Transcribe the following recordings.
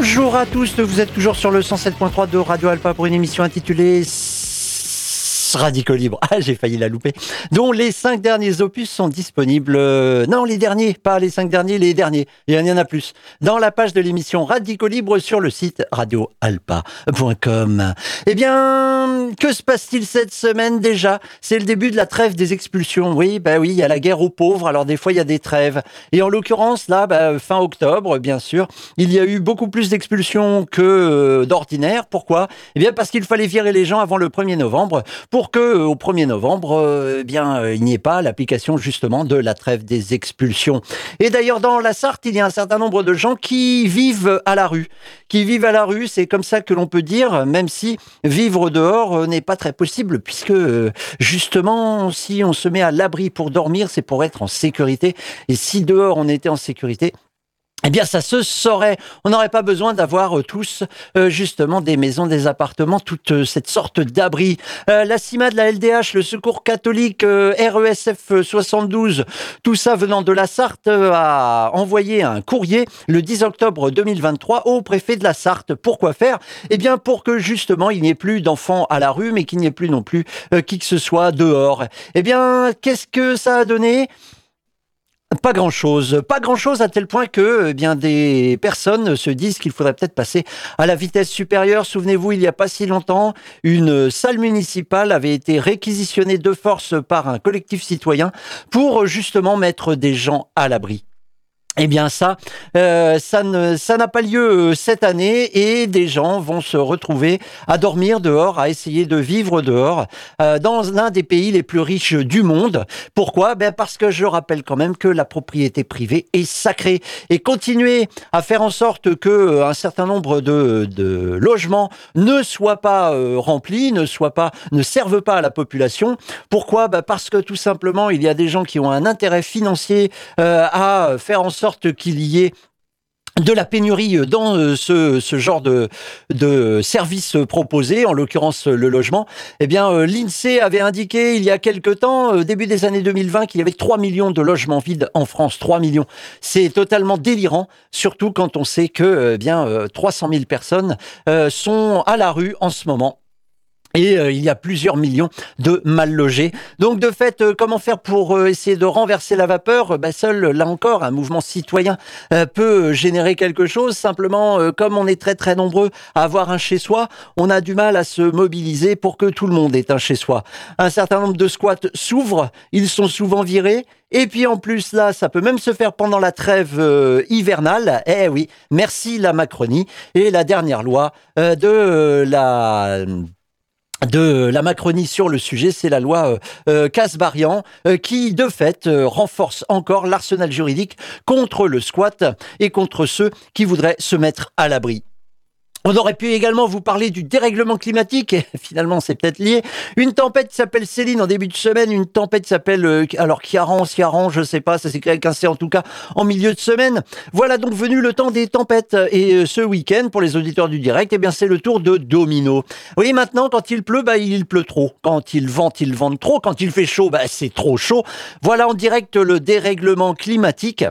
Bonjour à tous, vous êtes toujours sur le 107.3 de Radio Alpa pour une émission intitulée Radico Libre. Ah, j'ai failli la louper. Dont les cinq derniers opus sont disponibles. Euh, non, les derniers, pas les cinq derniers, les derniers. Il y en a plus. Dans la page de l'émission Radico Libre sur le site radioalpa.com. Eh bien, que se passe-t-il cette semaine déjà? C'est le début de la trêve des expulsions. Oui, bah oui, il y a la guerre aux pauvres. Alors des fois, il y a des trêves. Et en l'occurrence, là, bah, fin octobre, bien sûr, il y a eu beaucoup plus d'expulsions que euh, d'ordinaire. Pourquoi? Eh bien, parce qu'il fallait virer les gens avant le 1er novembre que euh, au 1er novembre, euh, eh bien, euh, il n'y ait pas l'application justement de la trêve des expulsions. Et d'ailleurs, dans la Sarthe, il y a un certain nombre de gens qui vivent à la rue, qui vivent à la rue. C'est comme ça que l'on peut dire, même si vivre dehors n'est pas très possible, puisque justement, si on se met à l'abri pour dormir, c'est pour être en sécurité. Et si dehors on était en sécurité, eh bien, ça se saurait. On n'aurait pas besoin d'avoir euh, tous euh, justement des maisons, des appartements, toute euh, cette sorte d'abri. la CIMA de la LDH, le Secours catholique, RESF 72, tout ça venant de la Sarthe, a envoyé un courrier le 10 octobre 2023 au préfet de la Sarthe. Pourquoi faire? Eh bien, pour que justement il n'y ait plus d'enfants à la rue, mais qu'il n'y ait plus non plus qui que ce soit dehors. Eh bien, qu'est-ce que ça a donné? Pas grand-chose, pas grand-chose à tel point que eh bien des personnes se disent qu'il faudrait peut-être passer à la vitesse supérieure. Souvenez-vous, il n'y a pas si longtemps, une salle municipale avait été réquisitionnée de force par un collectif citoyen pour justement mettre des gens à l'abri. Eh bien ça, euh, ça ça n'a pas lieu euh, cette année et des gens vont se retrouver à dormir dehors, à essayer de vivre dehors euh, dans l'un des pays les plus riches du monde. Pourquoi? Ben parce que je rappelle quand même que la propriété privée est sacrée et continuer à faire en sorte que un certain nombre de, de logements ne soient pas remplis, ne soient pas, ne servent pas à la population. Pourquoi? Ben parce que tout simplement il y a des gens qui ont un intérêt financier à faire en sorte qu'il y ait de la pénurie dans euh, ce, genre de, services proposés, en l'occurrence le logement, eh bien euh, l'INSEE avait indiqué il y a quelque temps, euh, début des années 2020, qu'il y avait 3 millions de logements vides en France. 3 millions. C'est totalement délirant, surtout quand on sait que eh bien 300 000 personnes sont à la rue en ce moment et euh, il y a plusieurs millions de mal logés. Donc de fait, euh, comment faire pour euh, essayer de renverser la vapeur? Bah, Seul, là encore, un mouvement citoyen peut générer quelque chose. Simplement, comme on est très très nombreux à avoir un chez-soi, on a du mal à se mobiliser pour que tout le monde ait un chez-soi. Un certain nombre de squats s'ouvrent, ils sont souvent virés. Et puis en plus là, ça peut même se faire pendant la trêve hivernale. Eh oui, merci la Macronie. Et la dernière loi de la de la Macronie sur le sujet, c'est la loi euh, euh Casbarian euh, qui, de fait, euh, renforce encore l'arsenal juridique contre le squat et contre ceux qui voudraient se mettre à l'abri. On aurait pu également vous parler du dérèglement climatique, et finalement c'est peut-être lié. Une tempête s'appelle Céline en début de semaine, une tempête s'appelle, euh, alors Kiaran, Ciaran, je sais pas, ça s'écrit avec un C en tout cas, en milieu de semaine. Voilà donc venu le temps des tempêtes. Et euh, ce week-end, pour les auditeurs du direct, eh bien c'est le tour de Domino. Oui, maintenant quand il pleut, bah il pleut trop. Quand il vente, il vente trop. Quand il fait chaud, bah c'est trop chaud. Voilà en direct le dérèglement climatique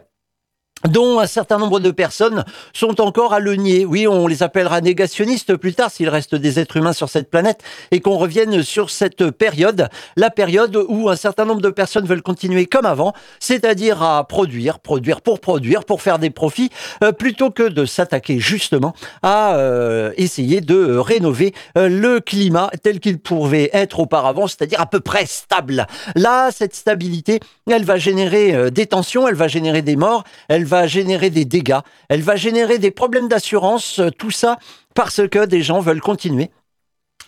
dont un certain nombre de personnes sont encore à le nier. Oui, on les appellera négationnistes plus tard s'il reste des êtres humains sur cette planète et qu'on revienne sur cette période, la période où un certain nombre de personnes veulent continuer comme avant, c'est-à-dire à produire, produire pour produire, pour faire des profits, euh, plutôt que de s'attaquer justement à euh, essayer de rénover euh, le climat tel qu'il pouvait être auparavant, c'est-à-dire à peu près stable. Là, cette stabilité, elle va générer des tensions, elle va générer des morts, elle va générer des dégâts, elle va générer des problèmes d'assurance, euh, tout ça parce que des gens veulent continuer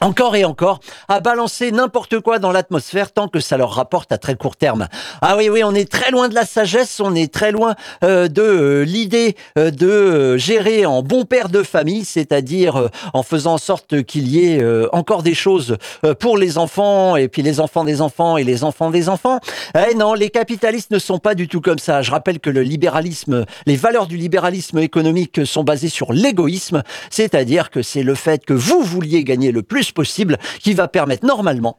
encore et encore, à balancer n'importe quoi dans l'atmosphère tant que ça leur rapporte à très court terme. Ah oui, oui, on est très loin de la sagesse, on est très loin euh, de euh, l'idée euh, de gérer en bon père de famille, c'est-à-dire en faisant en sorte qu'il y ait encore des choses pour les enfants et puis les enfants des enfants et les enfants des enfants. Eh non, les capitalistes ne sont pas du tout comme ça. Je rappelle que le libéralisme, les valeurs du libéralisme économique sont basées sur l'égoïsme, c'est-à-dire que c'est le fait que vous vouliez gagner le plus possible qui va permettre normalement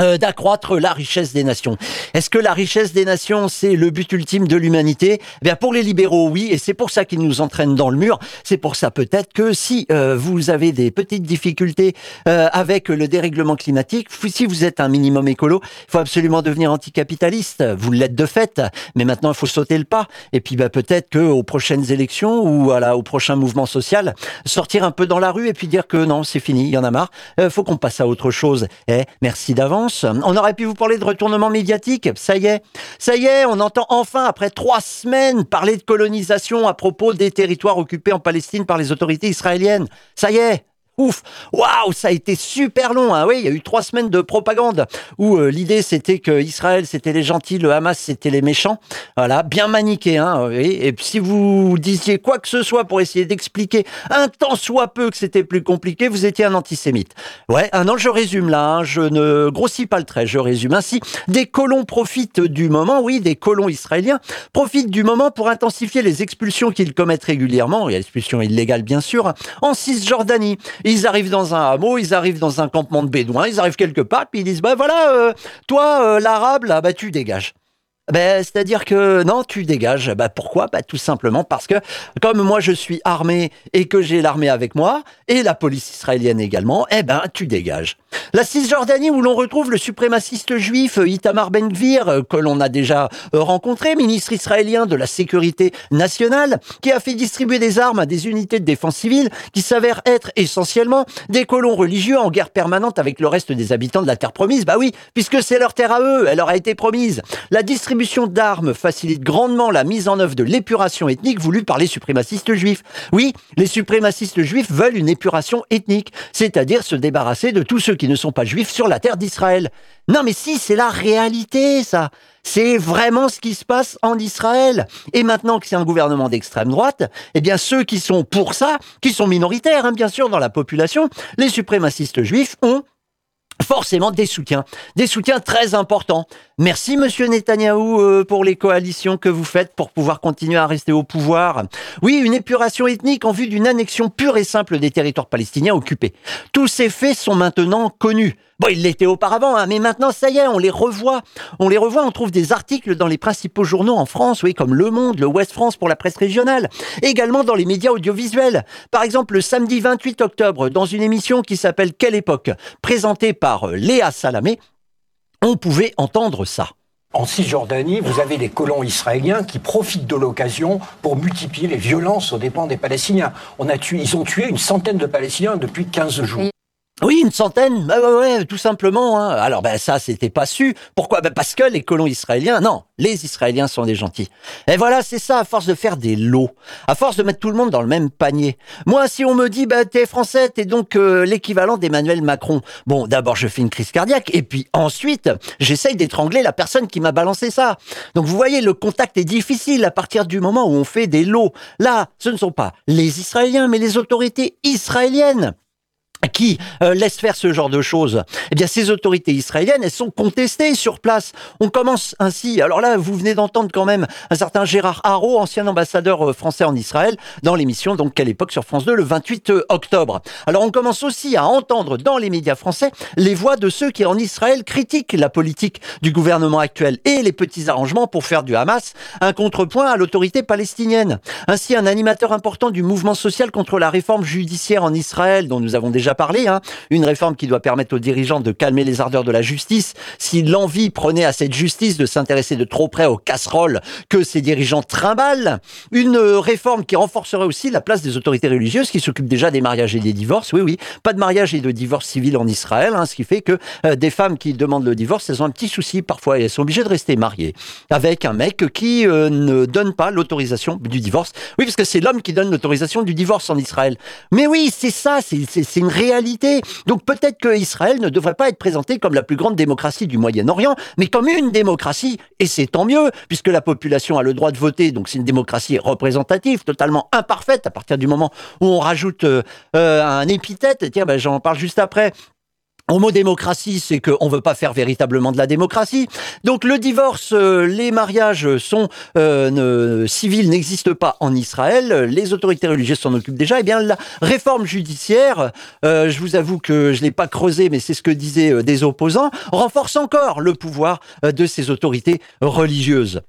euh, d'accroître la richesse des nations. Est-ce que la richesse des nations, c'est le but ultime de l'humanité? Eh Bien pour les libéraux, oui, et c'est pour ça qu'ils nous entraînent dans le mur. C'est pour ça peut-être que si euh, vous avez des petites difficultés euh, avec le dérèglement climatique, si vous êtes un minimum écolo, il faut absolument devenir anticapitaliste. Vous l'êtes de fait, mais maintenant il faut sauter le pas. Et puis bah, peut-être que aux prochaines élections ou voilà au prochain mouvement social, sortir un peu dans la rue et puis dire que non, c'est fini, il y en a marre. faut qu'on passe à autre chose. Eh, merci d'avance. On aurait pu vous parler de retournement médiatique. Ça y est. Ça y est, on entend enfin, après trois semaines, parler de colonisation à propos des territoires occupés en Palestine par les autorités israéliennes. Ça y est. Ouf, waouh, ça a été super long. Hein. Oui, il y a eu trois semaines de propagande où euh, l'idée c'était que Israël c'était les gentils, le Hamas c'était les méchants. Voilà, bien maniqué. Hein, Et si vous disiez quoi que ce soit pour essayer d'expliquer un tant soit peu que c'était plus compliqué, vous étiez un antisémite. Ouais, un an, je résume là. Hein. je ne grossis pas le trait. Je résume ainsi. Des colons profitent du moment. Oui, des colons israéliens profitent du moment pour intensifier les expulsions qu'ils commettent régulièrement. Et expulsions illégales bien sûr en Cisjordanie. Ils arrivent dans un hameau, ils arrivent dans un campement de bédouins, ils arrivent quelque part, puis ils disent, bah voilà, euh, toi, euh, l'arabe, là, bah tu dégages. Ben, c'est-à-dire que non, tu dégages. Ben, pourquoi? Ben, Tout simplement parce que comme moi je suis armé et que j'ai l'armée avec moi, et la police israélienne également, eh ben tu dégages. La Cisjordanie où l'on retrouve le suprémaciste juif Itamar Ben-Gvir, que l'on a déjà euh, rencontré, ministre israélien de la sécurité nationale, qui a fait distribuer des armes à des unités de défense civile qui s'avèrent être essentiellement des colons religieux en guerre permanente avec le reste des habitants de la terre promise. Bah oui, puisque c'est leur terre à eux, elle leur a été promise. La distribution d'armes facilite grandement la mise en œuvre de l'épuration ethnique voulue par les suprémacistes juifs. Oui, les suprémacistes juifs veulent une épuration ethnique, c'est-à-dire se débarrasser de tous ceux qui ne sont pas juifs sur la terre d'Israël. Non mais si, c'est la réalité ça. C'est vraiment ce qui se passe en Israël. Et maintenant que c'est un gouvernement d'extrême droite, eh bien ceux qui sont pour ça, qui sont minoritaires hein, bien sûr dans la population, les suprémacistes juifs ont forcément des soutiens, des soutiens très importants. Merci Monsieur Netanyahou euh, pour les coalitions que vous faites pour pouvoir continuer à rester au pouvoir. Oui, une épuration ethnique en vue d'une annexion pure et simple des territoires palestiniens occupés. Tous ces faits sont maintenant connus. Bon, ils l'étaient auparavant, hein, mais maintenant, ça y est, on les revoit. On les revoit, on trouve des articles dans les principaux journaux en France, oui, comme Le Monde, le Ouest France pour la presse régionale, également dans les médias audiovisuels. Par exemple, le samedi 28 octobre, dans une émission qui s'appelle Quelle époque, présentée par euh, Léa Salamé, on pouvait entendre ça. En Cisjordanie, vous avez des colons israéliens qui profitent de l'occasion pour multiplier les violences aux dépens des Palestiniens. Ils ont tué une centaine de Palestiniens depuis 15 jours. Oui, une centaine, bah ouais, ouais, tout simplement. Hein. Alors ben ça, c'était pas su. Pourquoi? Ben, Parce que les colons israéliens, non, les Israéliens sont des gentils. Et voilà, c'est ça, à force de faire des lots, à force de mettre tout le monde dans le même panier. Moi, si on me dit, ben t'es français, t'es donc euh, l'équivalent d'Emmanuel Macron. Bon, d'abord, je fais une crise cardiaque, et puis ensuite, j'essaye d'étrangler la personne qui m'a balancé ça. Donc vous voyez, le contact est difficile à partir du moment où on fait des lots. Là, ce ne sont pas les Israéliens, mais les autorités israéliennes qui euh, laisse faire ce genre de choses Eh bien, ces autorités israéliennes, elles sont contestées sur place. On commence ainsi. Alors là, vous venez d'entendre quand même un certain Gérard Haro, ancien ambassadeur euh, français en Israël, dans l'émission donc quelle époque sur France 2 le 28 euh, octobre. Alors on commence aussi à entendre dans les médias français les voix de ceux qui en Israël critiquent la politique du gouvernement actuel et les petits arrangements pour faire du Hamas un contrepoint à l'autorité palestinienne. Ainsi, un animateur important du mouvement social contre la réforme judiciaire en Israël, dont nous avons déjà parlé, hein. une réforme qui doit permettre aux dirigeants de calmer les ardeurs de la justice. Si l'envie prenait à cette justice de s'intéresser de trop près aux casseroles que ces dirigeants trimballent, une réforme qui renforcerait aussi la place des autorités religieuses qui s'occupent déjà des mariages et des divorces. Oui, oui, pas de mariage et de divorce civil en Israël, hein, ce qui fait que euh, des femmes qui demandent le divorce, elles ont un petit souci parfois et elles sont obligées de rester mariées avec un mec qui euh, ne donne pas l'autorisation du divorce. Oui, parce que c'est l'homme qui donne l'autorisation du divorce en Israël. Mais oui, c'est ça, c'est une réalité. Donc peut-être que Israël ne devrait pas être présenté comme la plus grande démocratie du Moyen-Orient, mais comme une démocratie, et c'est tant mieux, puisque la population a le droit de voter, donc c'est une démocratie représentative, totalement imparfaite à partir du moment où on rajoute euh, euh, un épithète, tiens, ben, j'en parle juste après, Homo démocratie, c'est qu'on ne veut pas faire véritablement de la démocratie. Donc le divorce, euh, les mariages sont euh, civils n'existent pas en Israël. Les autorités religieuses s'en occupent déjà. Eh bien la réforme judiciaire, euh, je vous avoue que je l'ai pas creusé, mais c'est ce que disaient des opposants, renforce encore le pouvoir de ces autorités religieuses.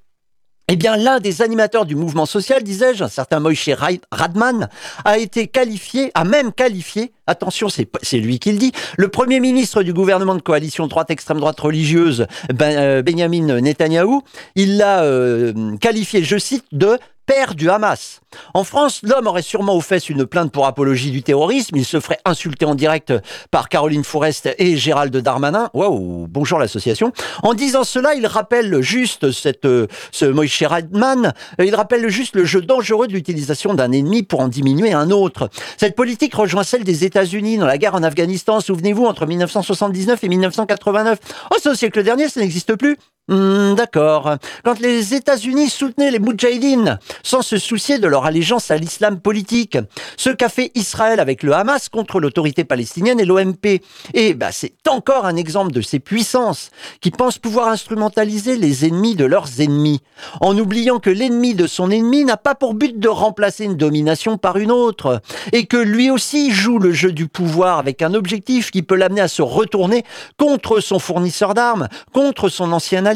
Eh bien, l'un des animateurs du mouvement social, disais-je, un certain Moïse Radman, a été qualifié, a même qualifié, attention, c'est lui qui le dit, le premier ministre du gouvernement de coalition droite-extrême droite religieuse, ben, euh, Benjamin Netanyahou, il l'a euh, qualifié, je cite, de père du Hamas. En France, l'homme aurait sûrement aux fesses une plainte pour apologie du terrorisme. Il se ferait insulter en direct par Caroline Fourest et Gérald Darmanin. Waouh, bonjour l'association. En disant cela, il rappelle juste cette, ce Moïse Radman, il rappelle juste le jeu dangereux de l'utilisation d'un ennemi pour en diminuer un autre. Cette politique rejoint celle des États-Unis dans la guerre en Afghanistan. Souvenez-vous, entre 1979 et 1989. Oh, ce siècle dernier, ça n'existe plus. Hmm, d'accord. Quand les États-Unis soutenaient les Moudjahidines sans se soucier de leur allégeance à l'islam politique, ce qu'a fait Israël avec le Hamas contre l'autorité palestinienne et l'OMP, et bah, c'est encore un exemple de ces puissances qui pensent pouvoir instrumentaliser les ennemis de leurs ennemis, en oubliant que l'ennemi de son ennemi n'a pas pour but de remplacer une domination par une autre, et que lui aussi joue le jeu du pouvoir avec un objectif qui peut l'amener à se retourner contre son fournisseur d'armes, contre son ancien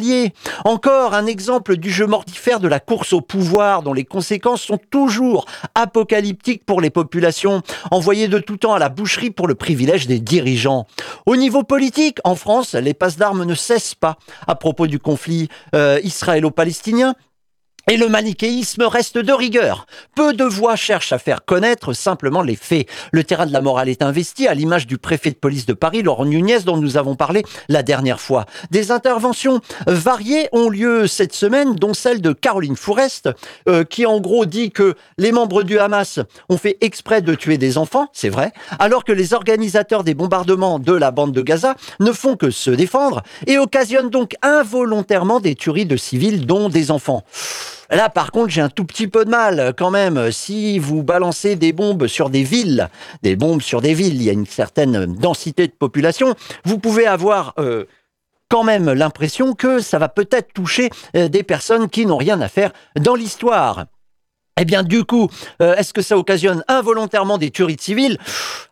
encore un exemple du jeu mortifère de la course au pouvoir dont les conséquences sont toujours apocalyptiques pour les populations, envoyées de tout temps à la boucherie pour le privilège des dirigeants. Au niveau politique, en France, les passes d'armes ne cessent pas à propos du conflit euh, israélo-palestinien. Et le manichéisme reste de rigueur. Peu de voix cherchent à faire connaître simplement les faits. Le terrain de la morale est investi à l'image du préfet de police de Paris, Laurent Nunez, dont nous avons parlé la dernière fois. Des interventions variées ont lieu cette semaine, dont celle de Caroline Fourest, euh, qui en gros dit que les membres du Hamas ont fait exprès de tuer des enfants, c'est vrai, alors que les organisateurs des bombardements de la bande de Gaza ne font que se défendre et occasionnent donc involontairement des tueries de civils, dont des enfants. Là, par contre, j'ai un tout petit peu de mal quand même. Si vous balancez des bombes sur des villes, des bombes sur des villes, il y a une certaine densité de population, vous pouvez avoir... Euh, quand même l'impression que ça va peut-être toucher euh, des personnes qui n'ont rien à faire dans l'histoire. Eh bien, du coup, euh, est-ce que ça occasionne involontairement des tueries de civils?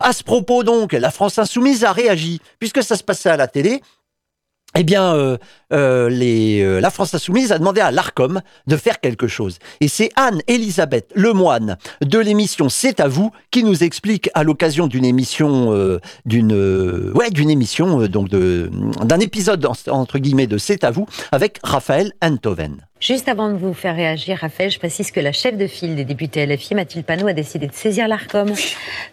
À ce propos, donc, la France insoumise a réagi, puisque ça se passait à la télé eh bien, euh, euh, euh, la France Insoumise a demandé à l'ARCOM de faire quelque chose. Et c'est Anne-Elisabeth Lemoine de l'émission C'est à vous qui nous explique à l'occasion d'une émission, d'une ouais, d'une émission, donc d'un épisode entre guillemets de C'est à vous avec Raphaël Enthoven. Juste avant de vous faire réagir, Raphaël, je précise que la chef de file des députés LFI, Mathilde Panot, a décidé de saisir l'ARCOM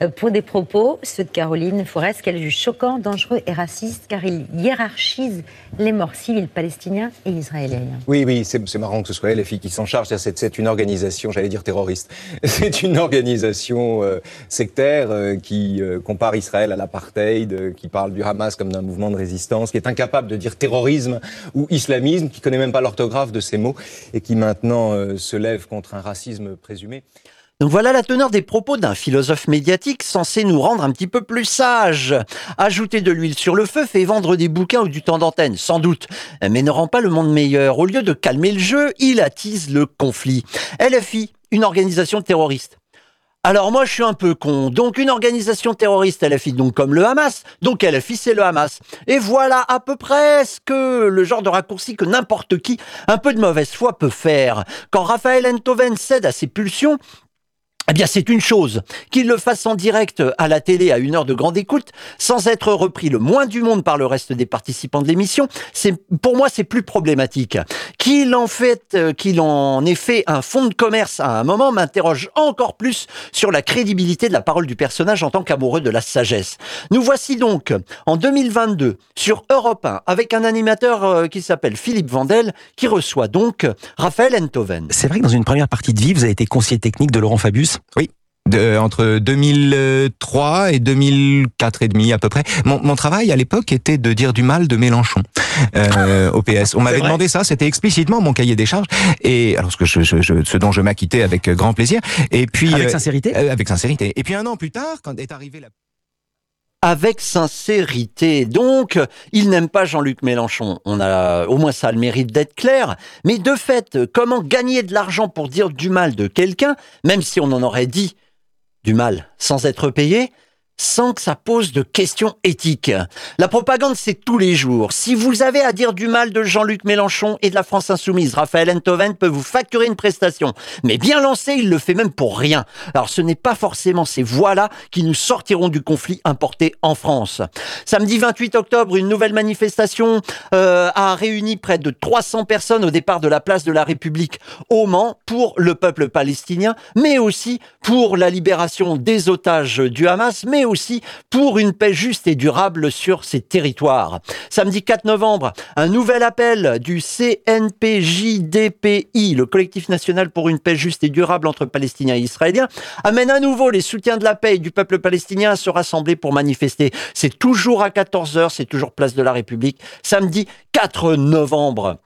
euh, pour des propos, ceux de Caroline Forest, qu'elle juge choquants, dangereux et racistes, car il hiérarchise les morts civils palestiniens et israéliens. Oui, oui, c'est marrant que ce soit LFI qui s'en charge. C'est une organisation, j'allais dire terroriste. C'est une organisation euh, sectaire euh, qui compare Israël à l'apartheid, qui parle du Hamas comme d'un mouvement de résistance, qui est incapable de dire terrorisme ou islamisme, qui connaît même pas l'orthographe de ces mots et qui maintenant euh, se lève contre un racisme présumé. Donc voilà la teneur des propos d'un philosophe médiatique censé nous rendre un petit peu plus sages. Ajouter de l'huile sur le feu fait vendre des bouquins ou du temps d'antenne, sans doute, mais ne rend pas le monde meilleur. Au lieu de calmer le jeu, il attise le conflit. LFI, une organisation terroriste. Alors moi je suis un peu con. Donc une organisation terroriste LFI, donc comme le Hamas. Donc LFI c'est le Hamas. Et voilà à peu près ce que le genre de raccourci que n'importe qui, un peu de mauvaise foi peut faire. Quand Raphaël Enthoven cède à ses pulsions, eh bien, c'est une chose. Qu'il le fasse en direct à la télé à une heure de grande écoute, sans être repris le moins du monde par le reste des participants de l'émission, c'est, pour moi, c'est plus problématique. Qu'il en fait, euh, qu'il en ait fait un fonds de commerce à un moment m'interroge encore plus sur la crédibilité de la parole du personnage en tant qu'amoureux de la sagesse. Nous voici donc en 2022 sur Europe 1 avec un animateur euh, qui s'appelle Philippe Vandel qui reçoit donc Raphaël Enthoven. C'est vrai que dans une première partie de vie, vous avez été conseiller technique de Laurent Fabius oui. De, entre 2003 et 2004 et demi à peu près. Mon, mon travail à l'époque était de dire du mal de Mélenchon euh, au PS. On m'avait demandé ça, c'était explicitement mon cahier des charges et alors ce que je, je, ce dont je m'acquittais avec grand plaisir. Et puis avec euh, sincérité. Euh, avec sincérité. Et puis un an plus tard, quand est arrivé la avec sincérité. Donc, il n'aime pas Jean-Luc Mélenchon. On a au moins ça a le mérite d'être clair. Mais de fait, comment gagner de l'argent pour dire du mal de quelqu'un, même si on en aurait dit du mal sans être payé sans que ça pose de questions éthiques. La propagande, c'est tous les jours. Si vous avez à dire du mal de Jean-Luc Mélenchon et de la France Insoumise, Raphaël Enthoven peut vous facturer une prestation. Mais bien lancé, il le fait même pour rien. Alors ce n'est pas forcément ces voix-là qui nous sortiront du conflit importé en France. Samedi 28 octobre, une nouvelle manifestation euh, a réuni près de 300 personnes au départ de la place de la République au Mans pour le peuple palestinien, mais aussi pour la libération des otages du Hamas, mais aussi pour une paix juste et durable sur ces territoires. Samedi 4 novembre, un nouvel appel du CNPJDPI, le collectif national pour une paix juste et durable entre Palestiniens et Israéliens, amène à nouveau les soutiens de la paix et du peuple palestinien à se rassembler pour manifester. C'est toujours à 14h, c'est toujours place de la République, samedi 4 novembre.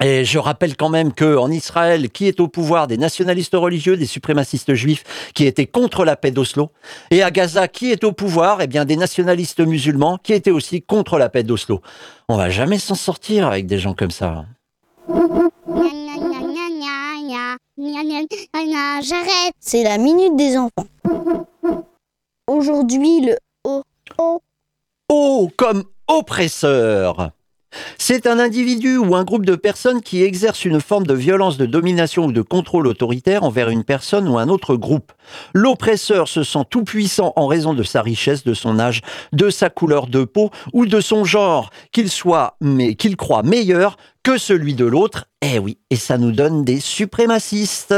Et je rappelle quand même que en Israël, qui est au pouvoir des nationalistes religieux, des suprémacistes juifs, qui étaient contre la paix d'Oslo, et à Gaza, qui est au pouvoir, eh bien des nationalistes musulmans, qui étaient aussi contre la paix d'Oslo. On va jamais s'en sortir avec des gens comme ça. J'arrête. C'est la minute des enfants. Aujourd'hui, le O. O. Oh, comme oppresseur. C'est un individu ou un groupe de personnes qui exercent une forme de violence de domination ou de contrôle autoritaire envers une personne ou un autre groupe. L'oppresseur se sent tout puissant en raison de sa richesse, de son âge, de sa couleur de peau ou de son genre, qu'il soit, mais qu'il croit meilleur que celui de l'autre. Eh oui, et ça nous donne des suprémacistes.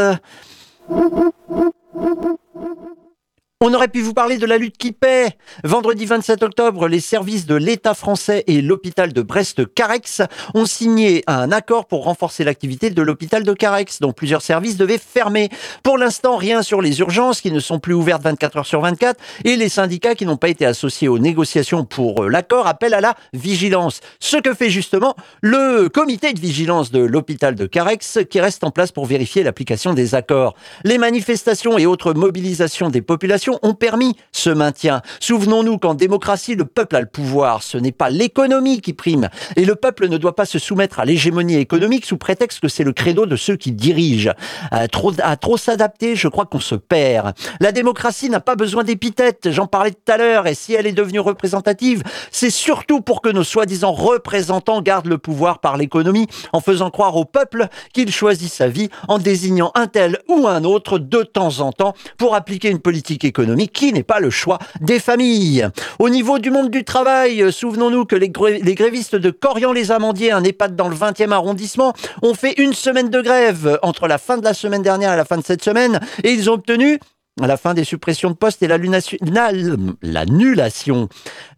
On aurait pu vous parler de la lutte qui paie. Vendredi 27 octobre, les services de l'État français et l'hôpital de Brest-Carex ont signé un accord pour renforcer l'activité de l'hôpital de Carex, dont plusieurs services devaient fermer. Pour l'instant, rien sur les urgences qui ne sont plus ouvertes 24 heures sur 24 et les syndicats qui n'ont pas été associés aux négociations pour euh, l'accord appellent à la vigilance. Ce que fait justement le comité de vigilance de l'hôpital de Carex qui reste en place pour vérifier l'application des accords. Les manifestations et autres mobilisations des populations ont permis ce maintien. Souvenons-nous qu'en démocratie, le peuple a le pouvoir. Ce n'est pas l'économie qui prime. Et le peuple ne doit pas se soumettre à l'hégémonie économique sous prétexte que c'est le credo de ceux qui dirigent. À trop, à trop s'adapter, je crois qu'on se perd. La démocratie n'a pas besoin d'épithètes. J'en parlais tout à l'heure. Et si elle est devenue représentative, c'est surtout pour que nos soi-disant représentants gardent le pouvoir par l'économie en faisant croire au peuple qu'il choisit sa vie en désignant un tel ou un autre de temps en temps pour appliquer une politique économique qui n'est pas le choix des familles. Au niveau du monde du travail, euh, souvenons-nous que les, grévistes de Corian-les-Amandiers, un EHPAD dans le 20e arrondissement, ont fait une semaine de grève entre la fin de la semaine dernière et la fin de cette semaine et ils ont obtenu à la fin des suppressions de postes et l'annulation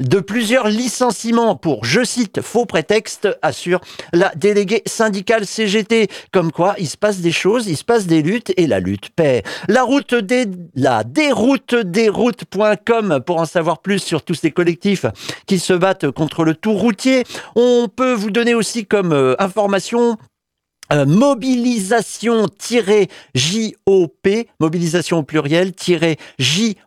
de plusieurs licenciements pour, je cite, faux prétexte, assure la déléguée syndicale CGT. Comme quoi, il se passe des choses, il se passe des luttes et la lutte paie. La route des, la déroute des routes.com pour en savoir plus sur tous ces collectifs qui se battent contre le tout routier. On peut vous donner aussi comme euh, information euh, mobilisation-JOP, mobilisation au pluriel,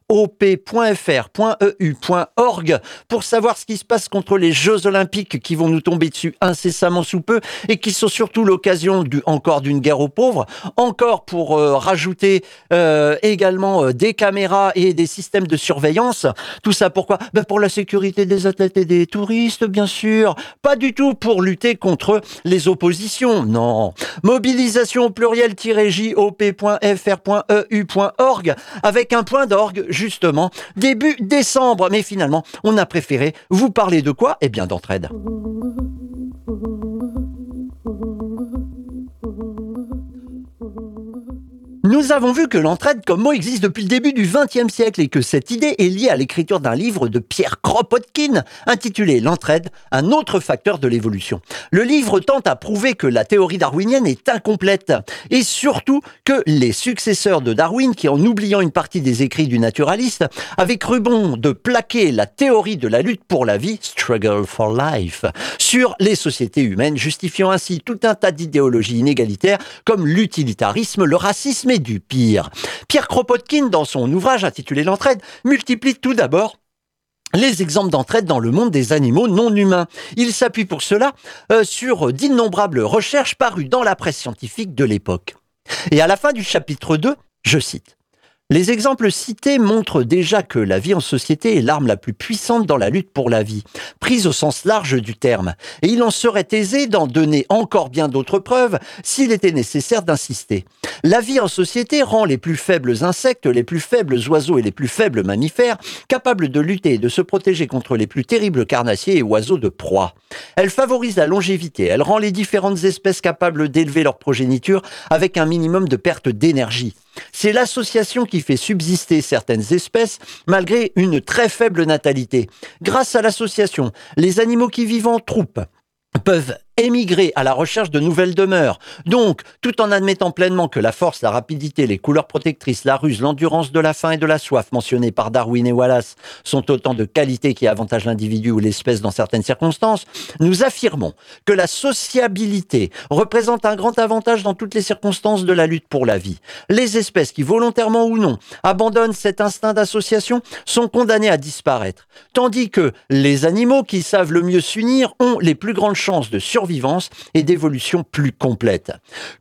jop.fr.eu.org pour savoir ce qui se passe contre les Jeux Olympiques qui vont nous tomber dessus incessamment sous peu et qui sont surtout l'occasion encore d'une guerre aux pauvres, encore pour euh, rajouter euh, également des caméras et des systèmes de surveillance. Tout ça pourquoi? Ben Pour la sécurité des athlètes et des touristes, bien sûr. Pas du tout pour lutter contre les oppositions, non. Mobilisation au pluriel-jop.fr.eu.org avec un point d'orgue, justement, début décembre. Mais finalement, on a préféré vous parler de quoi? Eh bien, d'entraide. Nous avons vu que l'entraide comme mot existe depuis le début du XXe siècle et que cette idée est liée à l'écriture d'un livre de Pierre Kropotkin intitulé L'entraide, un autre facteur de l'évolution. Le livre tente à prouver que la théorie darwinienne est incomplète et surtout que les successeurs de Darwin, qui en oubliant une partie des écrits du naturaliste, avaient cru bon de plaquer la théorie de la lutte pour la vie, struggle for life, sur les sociétés humaines, justifiant ainsi tout un tas d'idéologies inégalitaires comme l'utilitarisme, le racisme du pire. Pierre Kropotkin, dans son ouvrage intitulé L'entraide, multiplie tout d'abord les exemples d'entraide dans le monde des animaux non humains. Il s'appuie pour cela euh, sur d'innombrables recherches parues dans la presse scientifique de l'époque. Et à la fin du chapitre 2, je cite. Les exemples cités montrent déjà que la vie en société est l'arme la plus puissante dans la lutte pour la vie, prise au sens large du terme, et il en serait aisé d'en donner encore bien d'autres preuves s'il était nécessaire d'insister. La vie en société rend les plus faibles insectes, les plus faibles oiseaux et les plus faibles mammifères capables de lutter et de se protéger contre les plus terribles carnassiers et oiseaux de proie. Elle favorise la longévité, elle rend les différentes espèces capables d'élever leur progéniture avec un minimum de perte d'énergie. C'est l'association qui fait subsister certaines espèces malgré une très faible natalité. Grâce à l'association, les animaux qui vivent en troupe peuvent émigrer à la recherche de nouvelles demeures. Donc, tout en admettant pleinement que la force, la rapidité, les couleurs protectrices, la ruse, l'endurance de la faim et de la soif mentionnées par Darwin et Wallace sont autant de qualités qui avantagent l'individu ou l'espèce dans certaines circonstances, nous affirmons que la sociabilité représente un grand avantage dans toutes les circonstances de la lutte pour la vie. Les espèces qui, volontairement ou non, abandonnent cet instinct d'association sont condamnées à disparaître, tandis que les animaux qui savent le mieux s'unir ont les plus grandes chances de survivre survivance et d'évolution plus complète.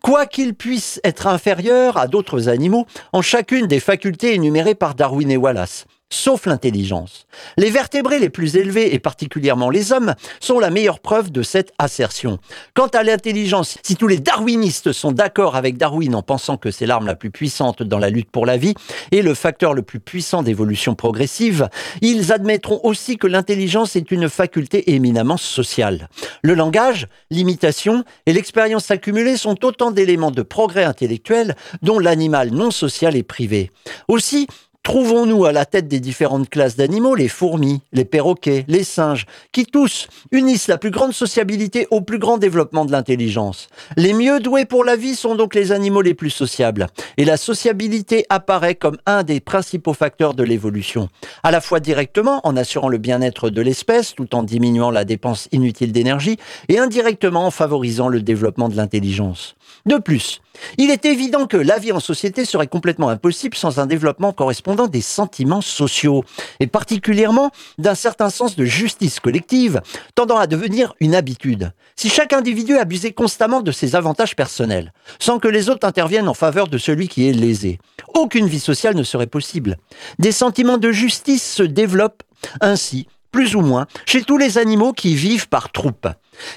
Quoi qu'il puisse être inférieur à d'autres animaux en chacune des facultés énumérées par Darwin et Wallace sauf l'intelligence. Les vertébrés les plus élevés, et particulièrement les hommes, sont la meilleure preuve de cette assertion. Quant à l'intelligence, si tous les darwinistes sont d'accord avec Darwin en pensant que c'est l'arme la plus puissante dans la lutte pour la vie et le facteur le plus puissant d'évolution progressive, ils admettront aussi que l'intelligence est une faculté éminemment sociale. Le langage, l'imitation et l'expérience accumulée sont autant d'éléments de progrès intellectuel dont l'animal non social est privé. Aussi, Trouvons-nous à la tête des différentes classes d'animaux les fourmis, les perroquets, les singes, qui tous unissent la plus grande sociabilité au plus grand développement de l'intelligence? Les mieux doués pour la vie sont donc les animaux les plus sociables, et la sociabilité apparaît comme un des principaux facteurs de l'évolution, à la fois directement en assurant le bien-être de l'espèce tout en diminuant la dépense inutile d'énergie, et indirectement en favorisant le développement de l'intelligence. De plus, il est évident que la vie en société serait complètement impossible sans un développement correspondant des sentiments sociaux, et particulièrement d'un certain sens de justice collective, tendant à devenir une habitude. Si chaque individu abusait constamment de ses avantages personnels, sans que les autres interviennent en faveur de celui qui est lésé, aucune vie sociale ne serait possible. Des sentiments de justice se développent ainsi plus ou moins, chez tous les animaux qui vivent par troupes.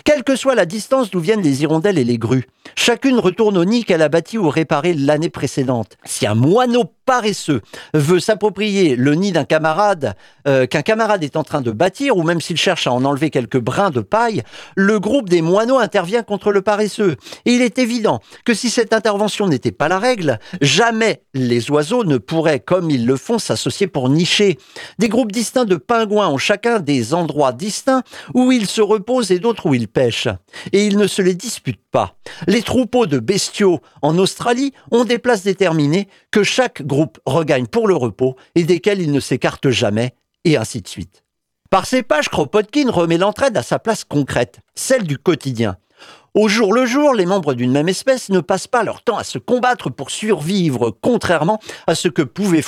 Quelle que soit la distance d'où viennent les hirondelles et les grues, chacune retourne au nid qu'elle a bâti ou réparé l'année précédente. Si un moineau paresseux veut s'approprier le nid d'un camarade euh, qu'un camarade est en train de bâtir, ou même s'il cherche à en enlever quelques brins de paille, le groupe des moineaux intervient contre le paresseux. Et il est évident que si cette intervention n'était pas la règle, jamais les oiseaux ne pourraient, comme ils le font, s'associer pour nicher. Des groupes distincts de pingouins ont chacun des endroits distincts où ils se reposent et d'autres où ils pêchent. Et ils ne se les disputent Les troupeaux de bestiaux en Australie ont des places déterminées que chaque groupe regagne pour le repos et desquelles ils ne s'écartent jamais, et ainsi de suite. Par ces pages, Kropotkin remet l'entraide à sa place concrète, celle du quotidien. Au jour le jour, les membres d'une même espèce ne passent pas leur temps à se combattre pour survivre, contrairement à ce que pouvaient,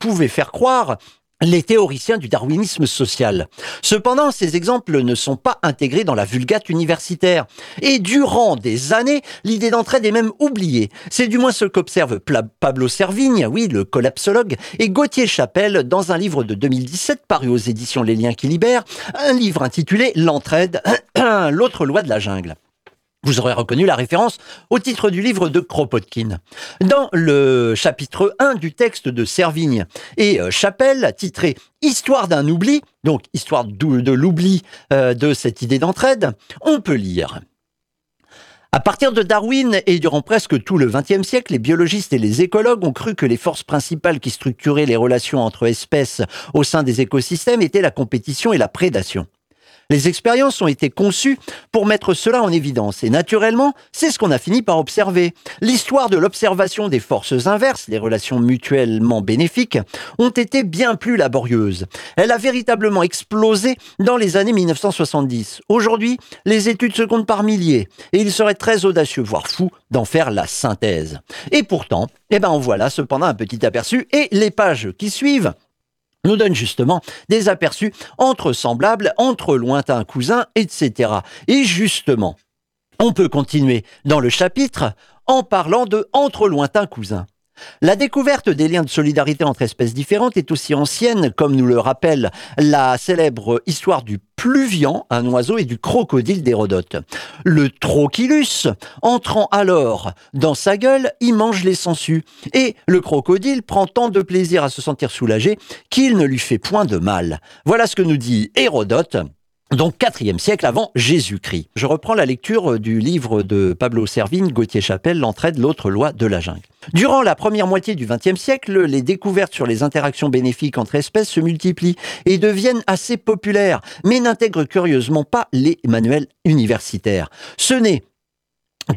pouvaient faire croire les théoriciens du darwinisme social. Cependant, ces exemples ne sont pas intégrés dans la vulgate universitaire. Et durant des années, l'idée d'entraide est même oubliée. C'est du moins ce qu'observe Pablo Servigne, oui, le collapsologue, et Gauthier Chapelle dans un livre de 2017 paru aux éditions Les Liens qui libèrent, un livre intitulé L'entraide, l'autre loi de la jungle. Vous aurez reconnu la référence au titre du livre de Kropotkin. Dans le chapitre 1 du texte de Servigne et euh, Chapelle, titré Histoire d'un oubli, donc histoire de l'oubli euh, de cette idée d'entraide, on peut lire. À partir de Darwin et durant presque tout le XXe siècle, les biologistes et les écologues ont cru que les forces principales qui structuraient les relations entre espèces au sein des écosystèmes étaient la compétition et la prédation. Les expériences ont été conçues pour mettre cela en évidence. Et naturellement, c'est ce qu'on a fini par observer. L'histoire de l'observation des forces inverses, les relations mutuellement bénéfiques, ont été bien plus laborieuses. Elle a véritablement explosé dans les années 1970. Aujourd'hui, les études se comptent par milliers. Et il serait très audacieux, voire fou, d'en faire la synthèse. Et pourtant, eh ben, en voilà cependant un petit aperçu. Et les pages qui suivent nous donne justement des aperçus entre semblables, entre lointains cousins, etc. Et justement, on peut continuer dans le chapitre en parlant de entre lointains cousins. La découverte des liens de solidarité entre espèces différentes est aussi ancienne, comme nous le rappelle la célèbre histoire du pluvian, un oiseau, et du crocodile d'Hérodote. Le trochilus, entrant alors dans sa gueule, y mange les sangsues. Et le crocodile prend tant de plaisir à se sentir soulagé qu'il ne lui fait point de mal. Voilà ce que nous dit Hérodote donc 4e siècle avant Jésus-Christ. Je reprends la lecture du livre de Pablo Servigne, Gauthier Chapelle, L'entraide, l'autre loi de la jungle. Durant la première moitié du XXe siècle, les découvertes sur les interactions bénéfiques entre espèces se multiplient et deviennent assez populaires, mais n'intègrent curieusement pas les manuels universitaires. Ce n'est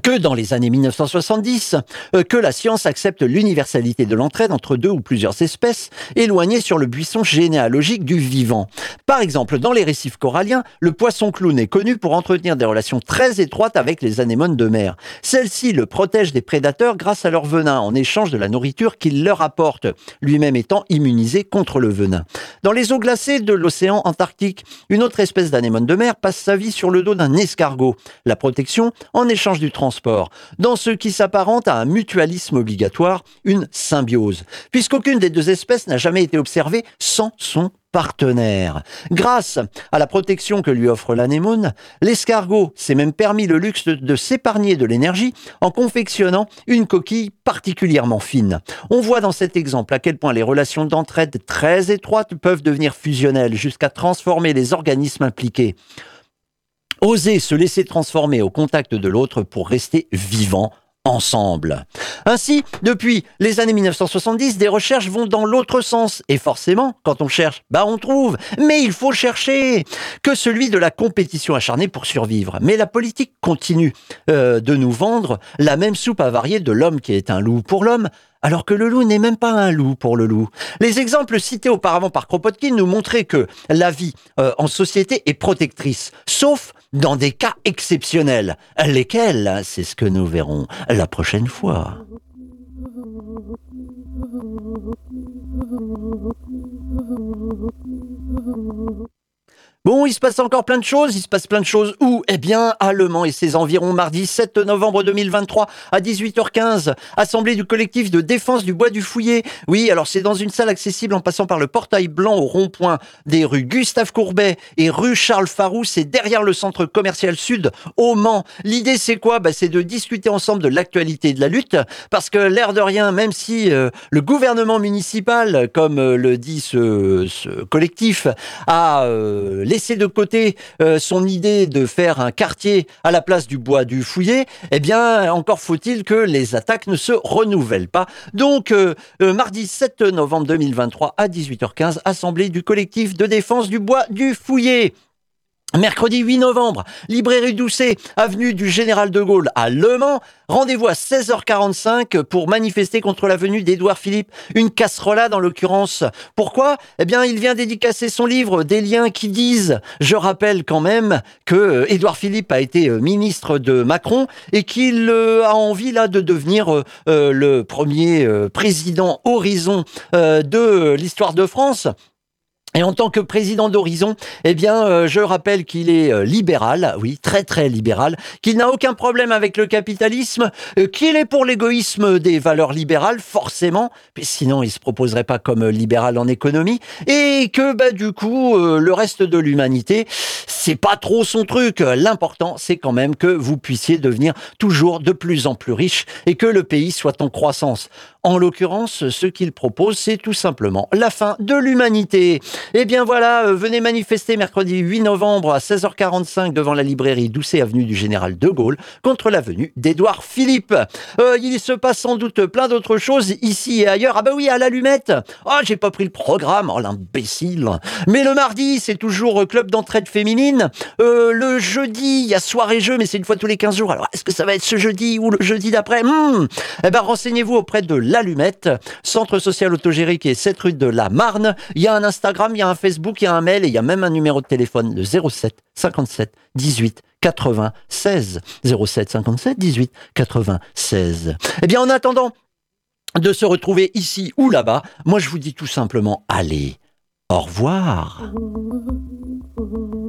que dans les années 1970, euh, que la science accepte l'universalité de l'entraide entre deux ou plusieurs espèces éloignées sur le buisson généalogique du vivant. Par exemple, dans les récifs coralliens, le poisson clown est connu pour entretenir des relations très étroites avec les anémones de mer. Celles-ci le protègent des prédateurs grâce à leur venin en échange de la nourriture qu'il leur apporte, lui-même étant immunisé contre le venin. Dans les eaux glacées de l'océan Antarctique, une autre espèce d'anémone de mer passe sa vie sur le dos d'un escargot. La protection en échange du transport, dans ce qui s'apparente à un mutualisme obligatoire, une symbiose, puisqu'aucune des deux espèces n'a jamais été observée sans son partenaire. Grâce à la protection que lui offre l'anémone, l'escargot s'est même permis le luxe de, s'épargner de l'énergie en confectionnant une coquille particulièrement fine. On voit dans cet exemple à quel point les relations d'entraide très étroites peuvent devenir fusionnelles jusqu'à transformer les organismes impliqués. Oser se laisser transformer au contact de l'autre pour rester vivant ensemble. Ainsi, depuis les années 1970, des recherches vont dans l'autre sens. Et forcément, quand on cherche, bah on trouve. Mais il faut chercher que celui de la compétition acharnée pour survivre. Mais la politique continue euh, de nous vendre la même soupe à varier de l'homme qui est un loup pour l'homme, alors que le loup n'est même pas un loup pour le loup. Les exemples cités auparavant par Kropotkin nous montraient que la vie euh, en société est protectrice, sauf dans des cas exceptionnels. Lesquels? C'est ce que nous verrons la prochaine fois. Bon, il se passe encore plein de choses. Il se passe plein de choses où? Eh bien, à Le Mans et ses environs, mardi 7 novembre 2023 à 18h15, assemblée du collectif de défense du bois du Fouillé. Oui, alors c'est dans une salle accessible en passant par le portail blanc au rond-point des rues Gustave Courbet et rue Charles Farou. C'est derrière le centre commercial sud au Mans. L'idée, c'est quoi? Bah, C'est de discuter ensemble de l'actualité de la lutte parce que l'air de rien, même si euh, le gouvernement municipal, comme euh, le dit ce, collectif, a euh, laisser de côté euh, son idée de faire un quartier à la place du bois du fouillé, eh bien, encore faut-il que les attaques ne se renouvellent pas. Donc, euh, euh, mardi 7 novembre 2023 à 18h15, assemblée du collectif de défense du bois du fouillé. Mercredi 8 novembre, librairie Doucet, avenue du Général de Gaulle à Le Mans. Rendez-vous à 16h45 pour manifester contre la venue d'Édouard Philippe, une casserolade en l'occurrence. Pourquoi? Eh bien, il vient dédicacer son livre Des liens qui disent. Je rappelle quand même que euh, Édouard Philippe a été euh, ministre de Macron et qu'il euh, a envie là de devenir le premier président horizon de l'histoire de France. Et en tant que président d'Horizon, eh bien, euh, je rappelle qu'il est euh, libéral, oui, très très libéral, qu'il n'a aucun problème avec le capitalisme, euh, qu'il est pour l'égoïsme des valeurs libérales, forcément, mais sinon il se proposerait pas comme libéral en économie, et que bah du coup le reste de l'humanité, c'est pas trop son truc. L'important, c'est quand même que vous puissiez devenir toujours de plus en plus riche et que le pays soit en croissance. En l'occurrence, ce qu'il propose, c'est tout simplement la fin de l'humanité. Eh bien voilà, euh, venez manifester mercredi 8 novembre à 16h45 devant la librairie Doucet avenue du Général de Gaulle contre la venue d'Édouard Philippe. Euh, il se passe sans doute plein d'autres choses ici et ailleurs. Ah bah oui, à l'allumette. Oh, j'ai pas pris le programme. Oh, l'imbécile. Mais le mardi, c'est toujours club d'entraide féminine. Euh, le jeudi, il y a soirée jeu, mais c'est une fois tous les 15 jours. Alors, est-ce que ça va être ce jeudi ou le jeudi d'après? Hmm. Eh ben, renseignez-vous auprès de l'allumette, centre social autogéré qui est 7 rue de la Marne. Il y a un Instagram, il y a un Facebook, il y a un mail et il y a même un numéro de téléphone, le 07 57 18 96. 07 57 18 96. Eh bien, en attendant de se retrouver ici ou là-bas, moi je vous dis tout simplement, allez, Au revoir.